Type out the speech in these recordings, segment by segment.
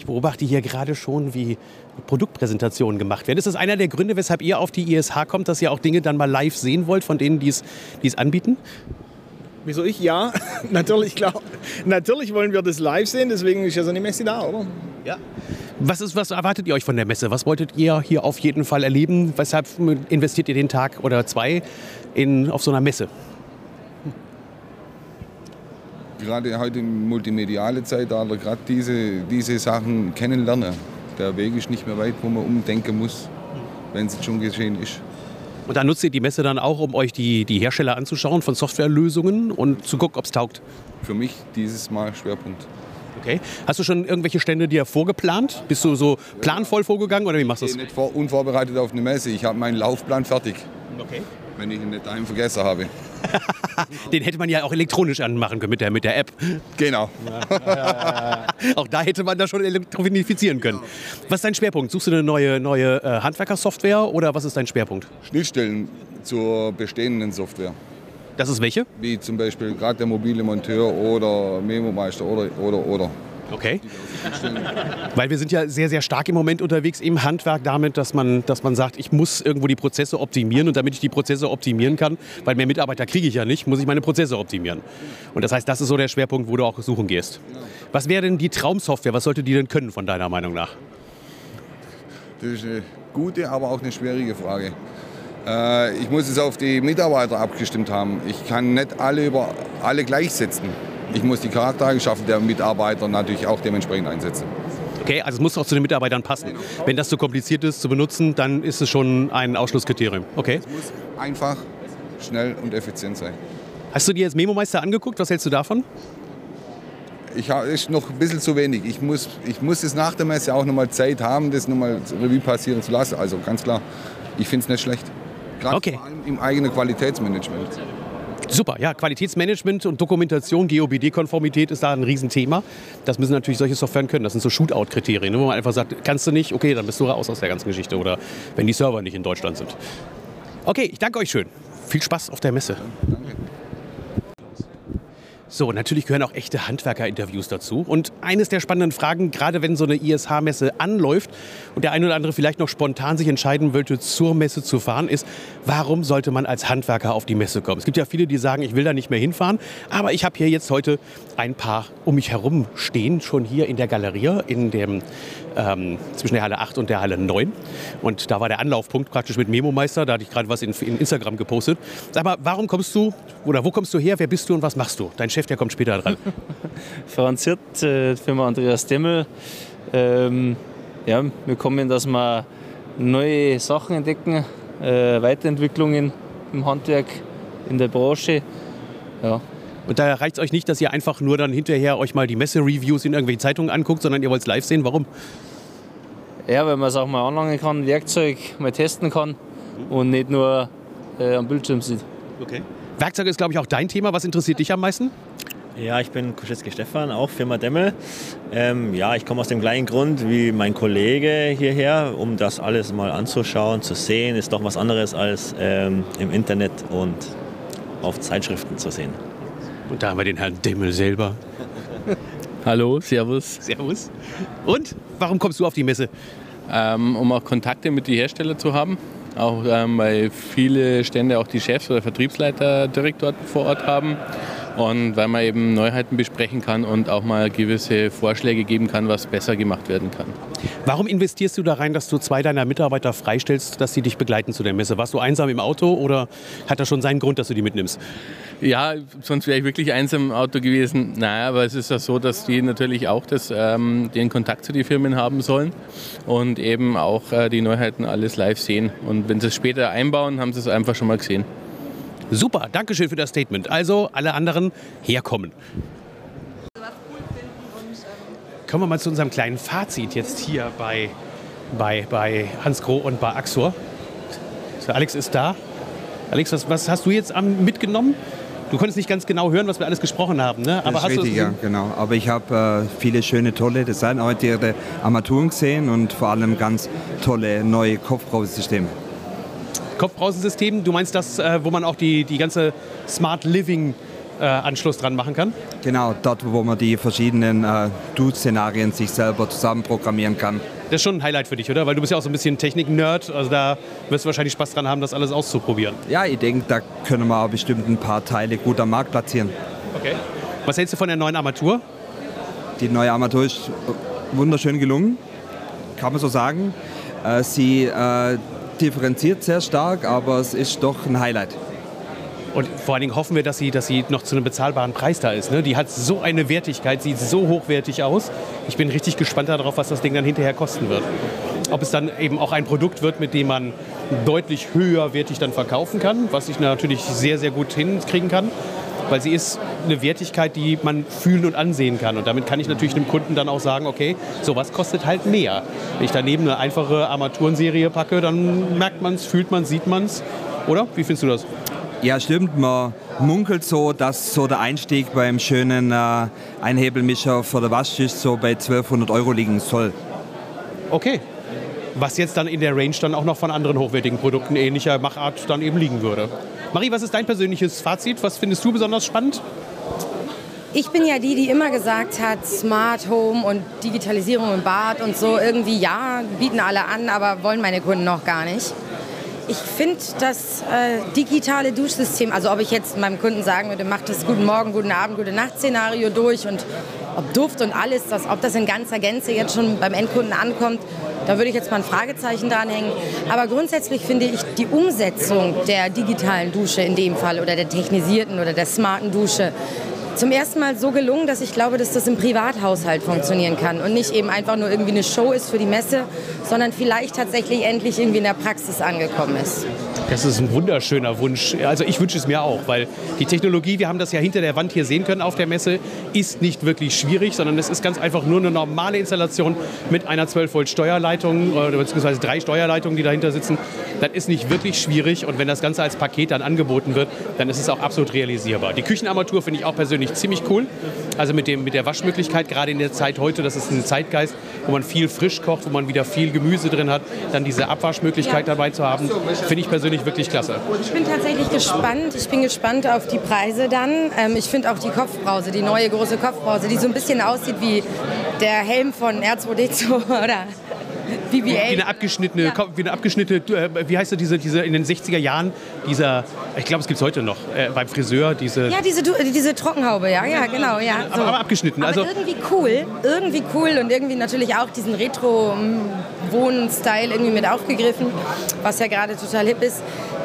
Ich beobachte hier gerade schon, wie Produktpräsentationen gemacht werden. Ist das einer der Gründe, weshalb ihr auf die ISH kommt, dass ihr auch Dinge dann mal live sehen wollt von denen, die es, anbieten? Wieso ich? Ja, natürlich, klar. Natürlich wollen wir das live sehen, deswegen ist ja so eine Messe da, oder? Ja. Was, ist, was erwartet ihr euch von der Messe? Was wolltet ihr hier auf jeden Fall erleben? Weshalb investiert ihr den Tag oder zwei in, auf so einer Messe? Gerade heute im multimediale Zeitalter, gerade diese, diese Sachen kennenlernen. Der Weg ist nicht mehr weit, wo man umdenken muss, wenn es schon geschehen ist. Und da nutzt ihr die Messe dann auch, um euch die, die Hersteller anzuschauen von Softwarelösungen und zu gucken, ob es taugt? Für mich dieses Mal Schwerpunkt. Okay. Hast du schon irgendwelche Stände dir vorgeplant? Bist du so planvoll vorgegangen oder wie machst du Ich das? gehe nicht vor, unvorbereitet auf eine Messe. Ich habe meinen Laufplan fertig, Okay. wenn ich ihn nicht daheim vergessen habe. Den hätte man ja auch elektronisch anmachen können mit der, mit der App. Genau. Auch da hätte man das schon elektronifizieren können. Was ist dein Schwerpunkt? Suchst du eine neue, neue äh, Handwerkersoftware oder was ist dein Schwerpunkt? Schnittstellen zur bestehenden Software. Das ist welche? Wie zum Beispiel gerade der mobile Monteur oder Memo-Meister oder, oder, oder. Okay. Weil wir sind ja sehr, sehr stark im Moment unterwegs im Handwerk damit, dass man, dass man sagt, ich muss irgendwo die Prozesse optimieren und damit ich die Prozesse optimieren kann, weil mehr Mitarbeiter kriege ich ja nicht, muss ich meine Prozesse optimieren. Und das heißt, das ist so der Schwerpunkt, wo du auch suchen gehst. Was wäre denn die Traumsoftware? Was sollte die denn können von deiner Meinung nach? Das ist eine gute, aber auch eine schwierige Frage. Äh, ich muss es auf die Mitarbeiter abgestimmt haben. Ich kann nicht alle über alle gleichsetzen. Ich muss die Charaktereigenschaften der Mitarbeiter natürlich auch dementsprechend einsetzen. Okay, also es muss auch zu den Mitarbeitern passen. Wenn das zu kompliziert ist zu benutzen, dann ist es schon ein Ausschlusskriterium. Okay. Es muss einfach, schnell und effizient sein. Hast du dir jetzt Memo-Meister angeguckt? Was hältst du davon? Ich habe ist noch ein bisschen zu wenig. Ich muss, ich muss es nach der Messe auch noch mal Zeit haben, das noch mal Revue passieren zu lassen. Also ganz klar, ich finde es nicht schlecht. Gerade Okay. vor allem im eigenen Qualitätsmanagement. Super, ja, Qualitätsmanagement und Dokumentation, GOBD-Konformität ist da ein Riesenthema. Das müssen natürlich solche Softwaren können. Das sind so Shootout-Kriterien, ne, wo man einfach sagt, kannst du nicht, okay, dann bist du raus aus der ganzen Geschichte. Oder wenn die Server nicht in Deutschland sind. Okay, ich danke euch schön. Viel Spaß auf der Messe. So, natürlich gehören auch echte Handwerker-Interviews dazu. Und eines der spannenden Fragen, gerade wenn so eine ISH-Messe anläuft und der eine oder andere vielleicht noch spontan sich entscheiden wollte, zur Messe zu fahren, ist, warum sollte man als Handwerker auf die Messe kommen? Es gibt ja viele, die sagen, ich will da nicht mehr hinfahren, aber ich habe hier jetzt heute ein paar um mich herum stehen, schon hier in der Galerie, in dem, ähm, zwischen der Halle 8 und der Halle 9. Und da war der Anlaufpunkt praktisch mit Memo-Meister, da hatte ich gerade was in, in Instagram gepostet. Sag mal, warum kommst du, oder wo kommst du her, wer bist du und was machst du? Dein Chef, der kommt später dran. Franz Hirt, äh, Firma Andreas Demmel. Ähm, ja, wir kommen, dass wir neue Sachen entdecken, äh, Weiterentwicklungen im Handwerk, in der Branche. Ja, Und da reicht es euch nicht, dass ihr einfach nur dann hinterher euch mal die Messe-Reviews in irgendwelchen Zeitungen anguckt, sondern ihr wollt es live sehen. Warum? ja weil man es auch mal anlangen kann, Werkzeug mal testen kann und nicht nur äh, am Bildschirm sieht. Okay. Werkzeug ist, glaube ich, auch dein Thema. Was interessiert dich am meisten? Ja, ich bin Kuschewski Stefan, auch Firma Demmel. Ähm, ja, ich komme aus dem gleichen Grund wie mein Kollege hierher, um das alles mal anzuschauen, zu sehen. Ist doch was anderes als ähm, im Internet und auf Zeitschriften zu sehen. Und da haben wir den Herrn Demmel selber. Hallo, Servus. Servus. Und warum kommst du auf die Messe? Ähm, um auch Kontakte mit den Herstellern zu haben. Auch ähm, weil viele Stände auch die Chefs oder Vertriebsleiter direkt dort vor Ort haben. Und weil man eben Neuheiten besprechen kann und auch mal gewisse Vorschläge geben kann, was besser gemacht werden kann. Warum investierst du da rein, dass du zwei deiner Mitarbeiter freistellst, dass sie dich begleiten zu der Messe? Warst du einsam im Auto oder hat das schon seinen Grund, dass du die mitnimmst? Ja, sonst wäre ich wirklich einsam im Auto gewesen. Naja, aber es ist ja so, dass die natürlich auch das, ähm, den Kontakt zu den Firmen haben sollen und eben auch äh, die Neuheiten alles live sehen. Und wenn sie es später einbauen, haben sie es einfach schon mal gesehen. Super, danke schön für das Statement. Also alle anderen herkommen. Kommen wir mal zu unserem kleinen Fazit jetzt hier bei, bei, bei Hans Groh und bei Axor. So, Alex ist da. Alex, was, was hast du jetzt am- mitgenommen? Du konntest nicht ganz genau hören, was wir alles gesprochen haben, ne? Das ist hast du richtig, ja, genau. Aber ich habe äh, viele schöne, tolle designorientierte Armaturen gesehen und vor allem ganz tolle neue Kopfbrausysteme. Kopfbrausensystem, du meinst das, äh, wo man auch die, die ganze Smart Living Anschluss dran machen kann? Genau, dort, wo man die verschiedenen äh, Do-Szenarien sich selber zusammen programmieren kann. Das ist schon ein Highlight für dich, oder? Weil du bist ja auch so ein bisschen Technik-Nerd. Also da wirst du wahrscheinlich Spaß dran haben, das alles auszuprobieren. Ja, ich denke, da können wir auch bestimmt ein paar Teile gut am Markt platzieren. Okay. Was hältst du von der neuen Armatur? Die neue Armatur ist wunderschön gelungen, kann man so sagen. Äh, sie äh, differenziert sehr stark, aber es ist doch ein Highlight. Und vor allen Dingen hoffen wir, dass sie, dass sie noch zu einem bezahlbaren Preis da ist. Ne? Die hat so eine Wertigkeit, sieht so hochwertig aus. Ich bin richtig gespannt darauf, was das Ding dann hinterher kosten wird. Ob es dann eben auch ein Produkt wird, mit dem man deutlich höherwertig dann verkaufen kann, was ich natürlich sehr, sehr gut hinkriegen kann. Weil sie ist eine Wertigkeit, die man fühlen und ansehen kann. Und damit kann ich natürlich dem Kunden dann auch sagen, okay, sowas kostet halt mehr. Wenn ich daneben eine einfache Armaturenserie packe, dann merkt man es, fühlt man es, sieht man es. Oder? Wie findest du das? Ja, stimmt. Man munkelt so, dass so der Einstieg beim schönen äh, Einhebelmischer für der Waschtisch so bei 1200 Euro liegen soll. Okay. Was jetzt dann in der Range dann auch noch von anderen hochwertigen Produkten ähnlicher Machart dann eben liegen würde. Marie, was ist dein persönliches Fazit? Was findest du besonders spannend? Ich bin ja die, die immer gesagt hat, Smart Home und Digitalisierung im Bad und so irgendwie ja, bieten alle an, aber wollen meine Kunden noch gar nicht. Ich finde das äh, digitale Duschsystem, also ob ich jetzt meinem Kunden sagen würde, macht das Guten Morgen, Guten Abend, Gute Nacht Szenario durch und ob Duft und alles, das, ob das in ganzer Gänze jetzt schon beim Endkunden ankommt, da würde ich jetzt mal ein Fragezeichen dranhängen. Aber grundsätzlich finde ich die Umsetzung der digitalen Dusche in dem Fall oder der technisierten oder der smarten Dusche zum ersten Mal so gelungen, dass ich glaube, dass das im Privathaushalt funktionieren kann und nicht eben einfach nur irgendwie eine Show ist für die Messe, sondern vielleicht tatsächlich endlich irgendwie in der Praxis angekommen ist. Das ist ein wunderschöner Wunsch. Also ich wünsche es mir auch, weil die Technologie, wir haben das ja hinter der Wand hier sehen können auf der Messe, ist nicht wirklich schwierig, sondern es ist ganz einfach nur eine normale Installation mit einer 12 Volt Steuerleitung beziehungsweise drei Steuerleitungen, die dahinter sitzen. Das ist nicht wirklich schwierig und wenn das Ganze als Paket dann angeboten wird, dann ist es auch absolut realisierbar. Die Küchenarmatur finde ich auch persönlich ziemlich cool. Also mit, dem, mit der Waschmöglichkeit, gerade in der Zeit heute, das ist ein Zeitgeist, wo man viel frisch kocht, wo man wieder viel Gemüse drin hat, dann diese Abwaschmöglichkeit ja. dabei zu haben, finde ich persönlich wirklich klasse. Ich bin tatsächlich gespannt. Ich bin gespannt auf die Preise dann. Ähm, ich finde auch die Kopfbrause, die neue große Kopfbrause, die so ein bisschen aussieht wie der Helm von R2D2 oder BBA. Wie eine abgeschnittene, ja. wie eine abgeschnittene, äh, wie heißt das, diese, diese in den 60er Jahren, dieser, ich glaube, es gibt es heute noch, äh, beim Friseur, diese... Ja, diese, diese Trockenhaube, ja, ja, genau, ja. So. Aber, aber, abgeschnitten. Aber also irgendwie cool, irgendwie cool und irgendwie natürlich auch diesen Retro-Wohn-Style irgendwie mit aufgegriffen, was ja gerade total hip ist.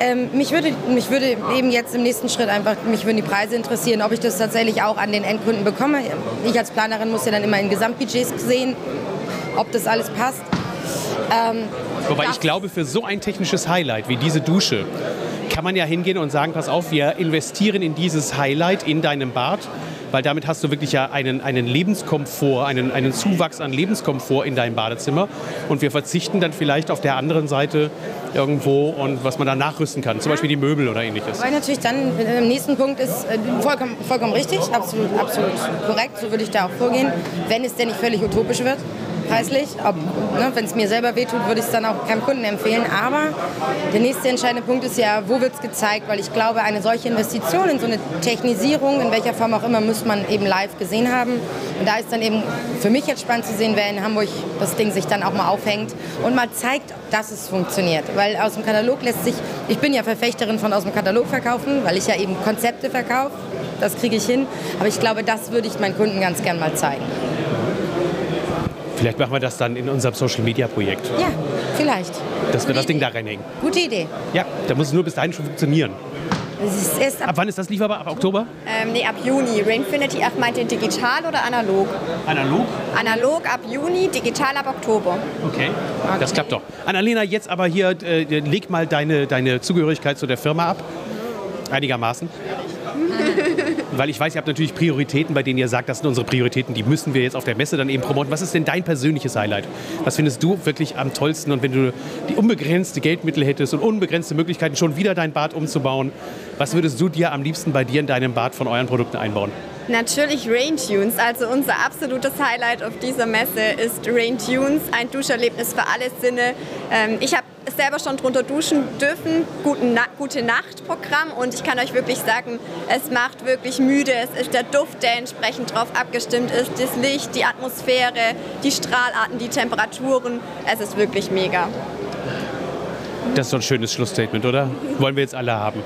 Ähm, mich, würde, mich würde eben jetzt im nächsten Schritt einfach, mich würden die Preise interessieren, ob ich das tatsächlich auch an den Endkunden bekomme. Ich als Planerin muss ja dann immer in Gesamtbudgets sehen, ob das alles passt. Ähm, Wobei ich glaube, für so ein technisches Highlight wie diese Dusche kann man ja hingehen und sagen, pass auf, wir investieren in dieses Highlight in deinem Bad, weil damit hast du wirklich ja einen, einen Lebenskomfort, einen, einen Zuwachs an Lebenskomfort in deinem Badezimmer und wir verzichten dann vielleicht auf der anderen Seite irgendwo und was man da nachrüsten kann, zum Beispiel die Möbel oder ähnliches. Weil natürlich dann im nächsten Punkt ist äh, vollkommen, vollkommen richtig, absolut, absolut korrekt, so würde ich da auch vorgehen, wenn es denn nicht völlig utopisch wird preislich. Ne, Wenn es mir selber wehtut, würde ich es dann auch keinem Kunden empfehlen. Aber der nächste entscheidende Punkt ist ja, wo wird es gezeigt? Weil ich glaube, eine solche Investition in so eine Technisierung, in welcher Form auch immer, muss man eben live gesehen haben. Und da ist dann eben für mich jetzt spannend zu sehen, wer in Hamburg das Ding sich dann auch mal aufhängt und mal zeigt, dass es funktioniert. Weil aus dem Katalog lässt sich, ich bin ja Verfechterin von aus dem Katalog verkaufen, weil ich ja eben Konzepte verkaufe. Das kriege ich hin. Aber ich glaube, das würde ich meinen Kunden ganz gern mal zeigen. Vielleicht machen wir das dann in unserem Social Media Projekt. Ja, vielleicht. Dass wir das Ding da reinhängen. Gute Idee. Ja, da muss es nur bis dahin schon funktionieren. Ab, ab, wann ist das lieferbar? Ab Oktober? Ähm, nee, ab Juni. Rainfinity, ach, meint ihr digital oder analog? Analog? Analog ab Juni, digital ab Oktober. Okay, okay. das klappt doch. Annalena, jetzt aber hier, äh, leg mal deine, deine Zugehörigkeit zu der Firma ab. Einigermaßen. Weil ich weiß, ihr habt natürlich Prioritäten, bei denen ihr sagt, das sind unsere Prioritäten, die müssen wir jetzt auf der Messe dann eben promoten. Was ist denn dein persönliches Highlight? Was findest du wirklich am tollsten? Und wenn du die unbegrenzte Geldmittel hättest und unbegrenzte Möglichkeiten, schon wieder dein Bad umzubauen, was würdest du dir am liebsten bei dir in deinem Bad von euren Produkten einbauen? Natürlich Rain Tunes. Also unser absolutes Highlight auf dieser Messe ist Rain Tunes, ein Duscherlebnis für alle Sinne. Ähm, ich habe selber schon drunter duschen dürfen. Guten Na gute Nacht-Programm und ich kann euch wirklich sagen, es macht wirklich müde. Es ist der Duft, der entsprechend darauf abgestimmt ist, das Licht, die Atmosphäre, die Strahlarten, die Temperaturen. Es ist wirklich mega. Das ist so ein schönes Schlussstatement, oder? Wollen wir jetzt alle haben.